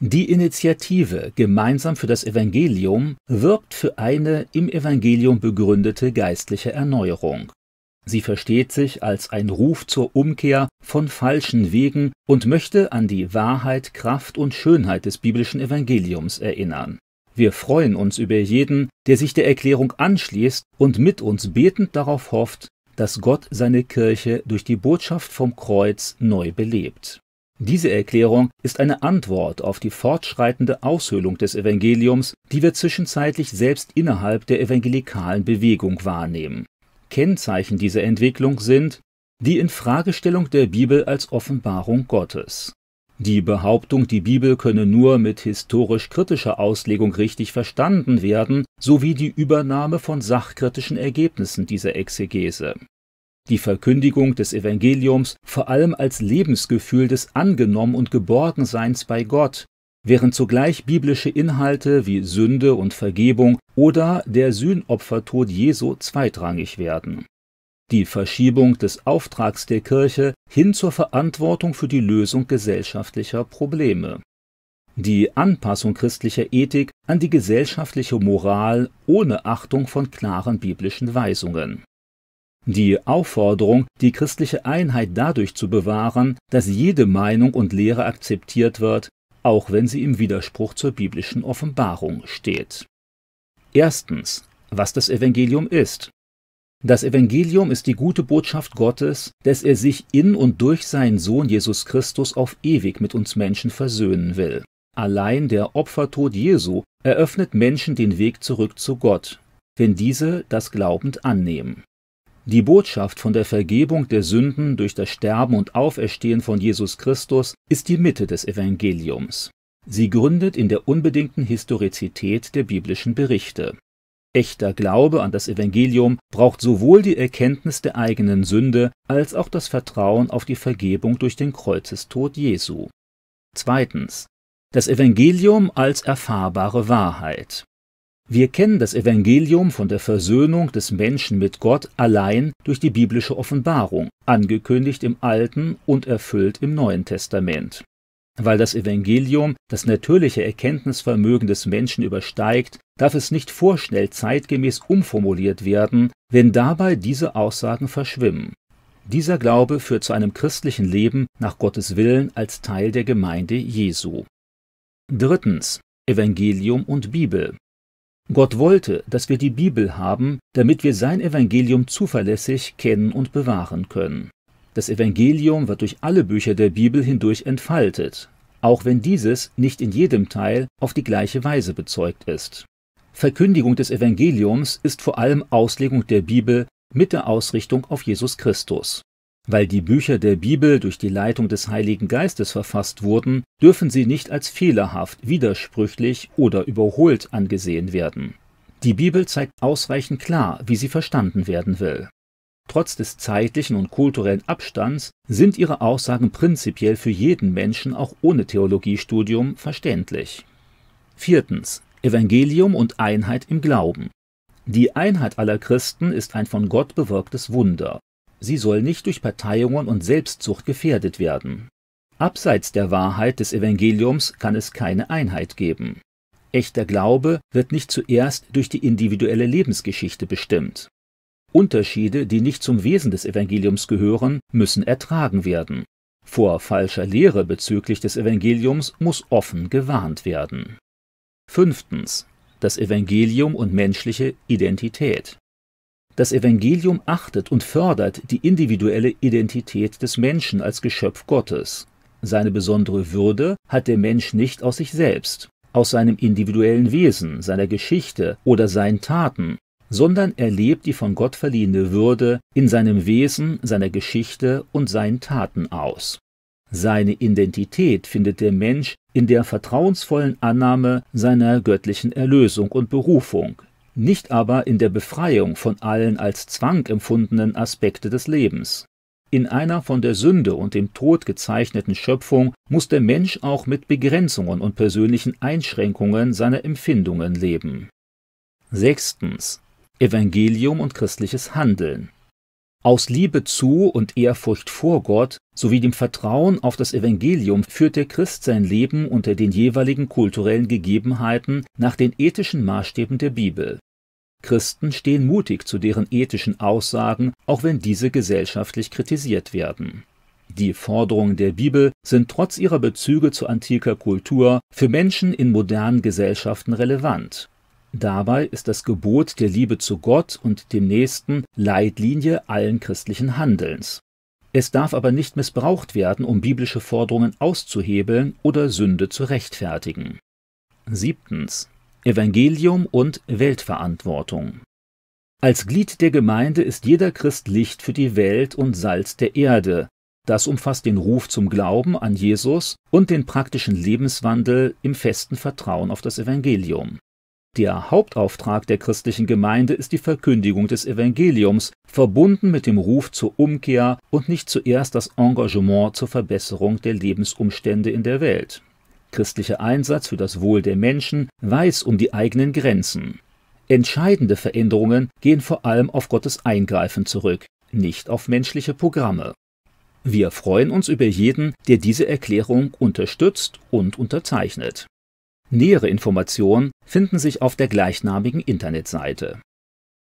Die Initiative Gemeinsam für das Evangelium wirbt für eine im Evangelium begründete geistliche Erneuerung. Sie versteht sich als ein Ruf zur Umkehr von falschen Wegen und möchte an die Wahrheit, Kraft und Schönheit des biblischen Evangeliums erinnern. Wir freuen uns über jeden, der sich der Erklärung anschließt und mit uns betend darauf hofft, dass Gott seine Kirche durch die Botschaft vom Kreuz neu belebt. Diese Erklärung ist eine Antwort auf die fortschreitende Aushöhlung des Evangeliums, die wir zwischenzeitlich selbst innerhalb der evangelikalen Bewegung wahrnehmen. Kennzeichen dieser Entwicklung sind die Infragestellung der Bibel als Offenbarung Gottes. Die Behauptung, die Bibel könne nur mit historisch kritischer Auslegung richtig verstanden werden, sowie die Übernahme von sachkritischen Ergebnissen dieser Exegese. Die Verkündigung des Evangeliums vor allem als Lebensgefühl des Angenommen und Geborgenseins bei Gott, während zugleich biblische Inhalte wie Sünde und Vergebung oder der Sühnopfertod Jesu zweitrangig werden. Die Verschiebung des Auftrags der Kirche hin zur Verantwortung für die Lösung gesellschaftlicher Probleme. Die Anpassung christlicher Ethik an die gesellschaftliche Moral ohne Achtung von klaren biblischen Weisungen. Die Aufforderung, die christliche Einheit dadurch zu bewahren, dass jede Meinung und Lehre akzeptiert wird, auch wenn sie im Widerspruch zur biblischen Offenbarung steht. Erstens, was das Evangelium ist. Das Evangelium ist die gute Botschaft Gottes, dass er sich in und durch seinen Sohn Jesus Christus auf ewig mit uns Menschen versöhnen will. Allein der Opfertod Jesu eröffnet Menschen den Weg zurück zu Gott, wenn diese das glaubend annehmen. Die Botschaft von der Vergebung der Sünden durch das Sterben und Auferstehen von Jesus Christus ist die Mitte des Evangeliums. Sie gründet in der unbedingten Historizität der biblischen Berichte. Echter Glaube an das Evangelium braucht sowohl die Erkenntnis der eigenen Sünde als auch das Vertrauen auf die Vergebung durch den Kreuzestod Jesu. Zweitens. Das Evangelium als erfahrbare Wahrheit. Wir kennen das Evangelium von der Versöhnung des Menschen mit Gott allein durch die biblische Offenbarung, angekündigt im Alten und erfüllt im Neuen Testament. Weil das Evangelium das natürliche Erkenntnisvermögen des Menschen übersteigt, darf es nicht vorschnell zeitgemäß umformuliert werden, wenn dabei diese Aussagen verschwimmen. Dieser Glaube führt zu einem christlichen Leben nach Gottes Willen als Teil der Gemeinde Jesu. Drittens Evangelium und Bibel. Gott wollte, dass wir die Bibel haben, damit wir sein Evangelium zuverlässig kennen und bewahren können. Das Evangelium wird durch alle Bücher der Bibel hindurch entfaltet, auch wenn dieses nicht in jedem Teil auf die gleiche Weise bezeugt ist. Verkündigung des Evangeliums ist vor allem Auslegung der Bibel mit der Ausrichtung auf Jesus Christus. Weil die Bücher der Bibel durch die Leitung des Heiligen Geistes verfasst wurden, dürfen sie nicht als fehlerhaft, widersprüchlich oder überholt angesehen werden. Die Bibel zeigt ausreichend klar, wie sie verstanden werden will. Trotz des zeitlichen und kulturellen Abstands sind ihre Aussagen prinzipiell für jeden Menschen auch ohne Theologiestudium verständlich. Viertens. Evangelium und Einheit im Glauben. Die Einheit aller Christen ist ein von Gott bewirktes Wunder. Sie soll nicht durch Parteiungen und Selbstzucht gefährdet werden. Abseits der Wahrheit des Evangeliums kann es keine Einheit geben. Echter Glaube wird nicht zuerst durch die individuelle Lebensgeschichte bestimmt. Unterschiede, die nicht zum Wesen des Evangeliums gehören, müssen ertragen werden. Vor falscher Lehre bezüglich des Evangeliums muss offen gewarnt werden. Fünftens. Das Evangelium und menschliche Identität. Das Evangelium achtet und fördert die individuelle Identität des Menschen als Geschöpf Gottes. Seine besondere Würde hat der Mensch nicht aus sich selbst, aus seinem individuellen Wesen, seiner Geschichte oder seinen Taten, sondern er lebt die von Gott verliehene Würde in seinem Wesen, seiner Geschichte und seinen Taten aus. Seine Identität findet der Mensch in der vertrauensvollen Annahme seiner göttlichen Erlösung und Berufung, nicht aber in der Befreiung von allen als Zwang empfundenen Aspekte des Lebens. In einer von der Sünde und dem Tod gezeichneten Schöpfung muss der Mensch auch mit Begrenzungen und persönlichen Einschränkungen seiner Empfindungen leben. Sechstens. Evangelium und christliches Handeln. Aus Liebe zu und Ehrfurcht vor Gott sowie dem Vertrauen auf das Evangelium führt der Christ sein Leben unter den jeweiligen kulturellen Gegebenheiten nach den ethischen Maßstäben der Bibel. Christen stehen mutig zu deren ethischen Aussagen, auch wenn diese gesellschaftlich kritisiert werden. Die Forderungen der Bibel sind trotz ihrer Bezüge zu antiker Kultur für Menschen in modernen Gesellschaften relevant. Dabei ist das Gebot der Liebe zu Gott und dem Nächsten Leitlinie allen christlichen Handelns. Es darf aber nicht missbraucht werden, um biblische Forderungen auszuhebeln oder Sünde zu rechtfertigen. Siebtens. Evangelium und Weltverantwortung. Als Glied der Gemeinde ist jeder Christ Licht für die Welt und Salz der Erde. Das umfasst den Ruf zum Glauben an Jesus und den praktischen Lebenswandel im festen Vertrauen auf das Evangelium. Der Hauptauftrag der christlichen Gemeinde ist die Verkündigung des Evangeliums, verbunden mit dem Ruf zur Umkehr und nicht zuerst das Engagement zur Verbesserung der Lebensumstände in der Welt. Christlicher Einsatz für das Wohl der Menschen weiß um die eigenen Grenzen. Entscheidende Veränderungen gehen vor allem auf Gottes Eingreifen zurück, nicht auf menschliche Programme. Wir freuen uns über jeden, der diese Erklärung unterstützt und unterzeichnet. Nähere Informationen finden sich auf der gleichnamigen Internetseite